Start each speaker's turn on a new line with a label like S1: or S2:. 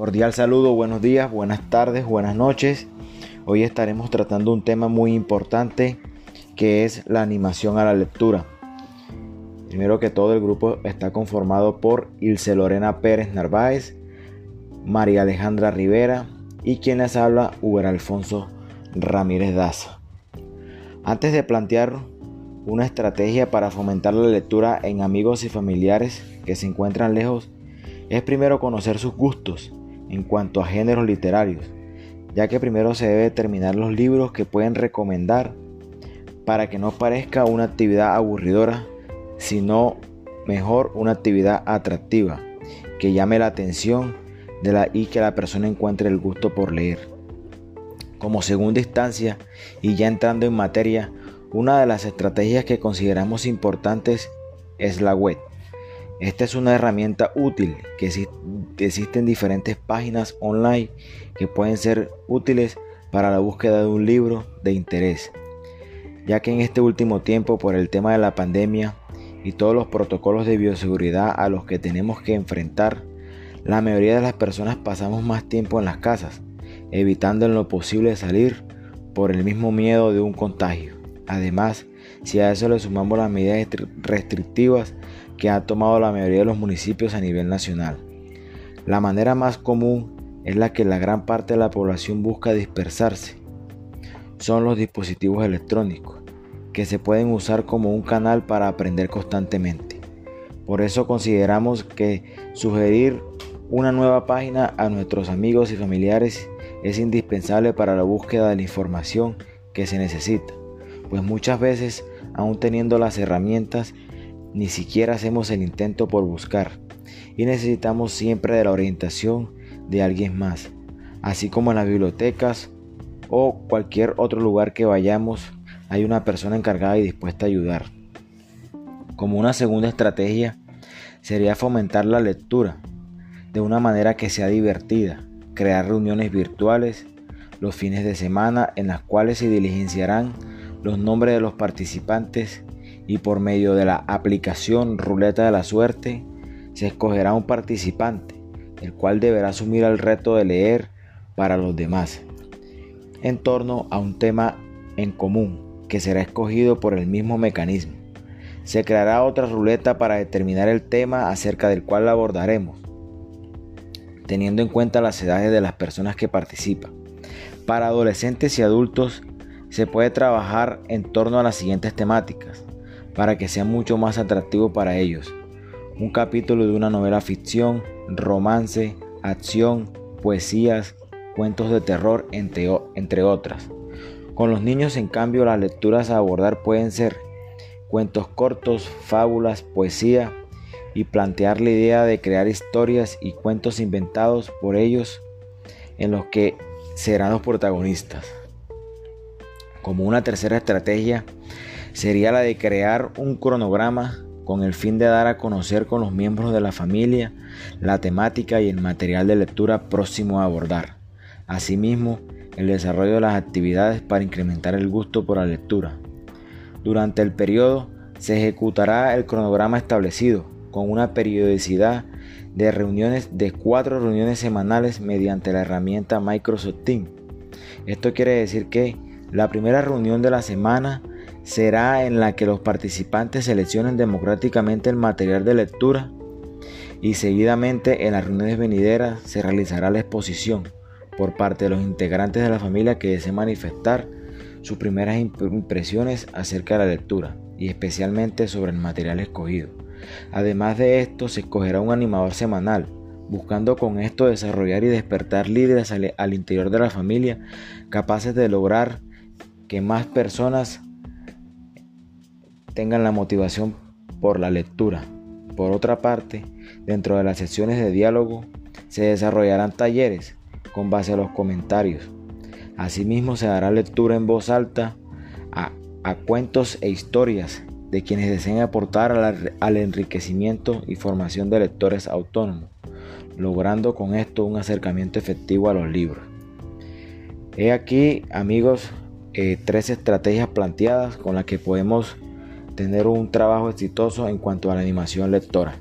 S1: Cordial saludo, buenos días, buenas tardes, buenas noches. Hoy estaremos tratando un tema muy importante que es la animación a la lectura. Primero que todo el grupo está conformado por Ilse Lorena Pérez Narváez, María Alejandra Rivera y quien les habla, Uber Alfonso Ramírez Daza. Antes de plantear una estrategia para fomentar la lectura en amigos y familiares que se encuentran lejos, es primero conocer sus gustos en cuanto a géneros literarios, ya que primero se debe determinar los libros que pueden recomendar para que no parezca una actividad aburridora, sino mejor una actividad atractiva, que llame la atención de la, y que la persona encuentre el gusto por leer. Como segunda instancia, y ya entrando en materia, una de las estrategias que consideramos importantes es la web. Esta es una herramienta útil que existen diferentes páginas online que pueden ser útiles para la búsqueda de un libro de interés, ya que en este último tiempo por el tema de la pandemia y todos los protocolos de bioseguridad a los que tenemos que enfrentar, la mayoría de las personas pasamos más tiempo en las casas, evitando en lo posible salir por el mismo miedo de un contagio. Además, si a eso le sumamos las medidas restrictivas que ha tomado la mayoría de los municipios a nivel nacional. La manera más común es la que la gran parte de la población busca dispersarse. Son los dispositivos electrónicos, que se pueden usar como un canal para aprender constantemente. Por eso consideramos que sugerir una nueva página a nuestros amigos y familiares es indispensable para la búsqueda de la información que se necesita, pues muchas veces, aún teniendo las herramientas, ni siquiera hacemos el intento por buscar y necesitamos siempre de la orientación de alguien más, así como en las bibliotecas o cualquier otro lugar que vayamos hay una persona encargada y dispuesta a ayudar. Como una segunda estrategia sería fomentar la lectura de una manera que sea divertida, crear reuniones virtuales los fines de semana en las cuales se diligenciarán los nombres de los participantes y por medio de la aplicación Ruleta de la Suerte se escogerá un participante, el cual deberá asumir el reto de leer para los demás, en torno a un tema en común que será escogido por el mismo mecanismo. Se creará otra ruleta para determinar el tema acerca del cual abordaremos, teniendo en cuenta las edades de las personas que participan. Para adolescentes y adultos se puede trabajar en torno a las siguientes temáticas para que sea mucho más atractivo para ellos. Un capítulo de una novela ficción, romance, acción, poesías, cuentos de terror, entre, entre otras. Con los niños, en cambio, las lecturas a abordar pueden ser cuentos cortos, fábulas, poesía y plantear la idea de crear historias y cuentos inventados por ellos en los que serán los protagonistas. Como una tercera estrategia, sería la de crear un cronograma con el fin de dar a conocer con los miembros de la familia la temática y el material de lectura próximo a abordar. Asimismo, el desarrollo de las actividades para incrementar el gusto por la lectura. Durante el periodo se ejecutará el cronograma establecido con una periodicidad de reuniones de cuatro reuniones semanales mediante la herramienta Microsoft Teams. Esto quiere decir que la primera reunión de la semana será en la que los participantes seleccionen democráticamente el material de lectura y seguidamente en las reuniones venideras se realizará la exposición por parte de los integrantes de la familia que deseen manifestar sus primeras impresiones acerca de la lectura y especialmente sobre el material escogido. Además de esto, se escogerá un animador semanal, buscando con esto desarrollar y despertar líderes al, interior de la familia capaces de lograr que más personas tengan la motivación por la lectura. Por otra parte, dentro de las sesiones de diálogo se desarrollarán talleres con base a los comentarios. Asimismo se dará lectura en voz alta a, cuentos e historias de quienes deseen aportar al enriquecimiento y formación de lectores autónomos, logrando con esto un acercamiento efectivo a los libros. He aquí, amigos, eh, tres estrategias planteadas con las que podemos tener un trabajo exitoso en cuanto a la animación lectora.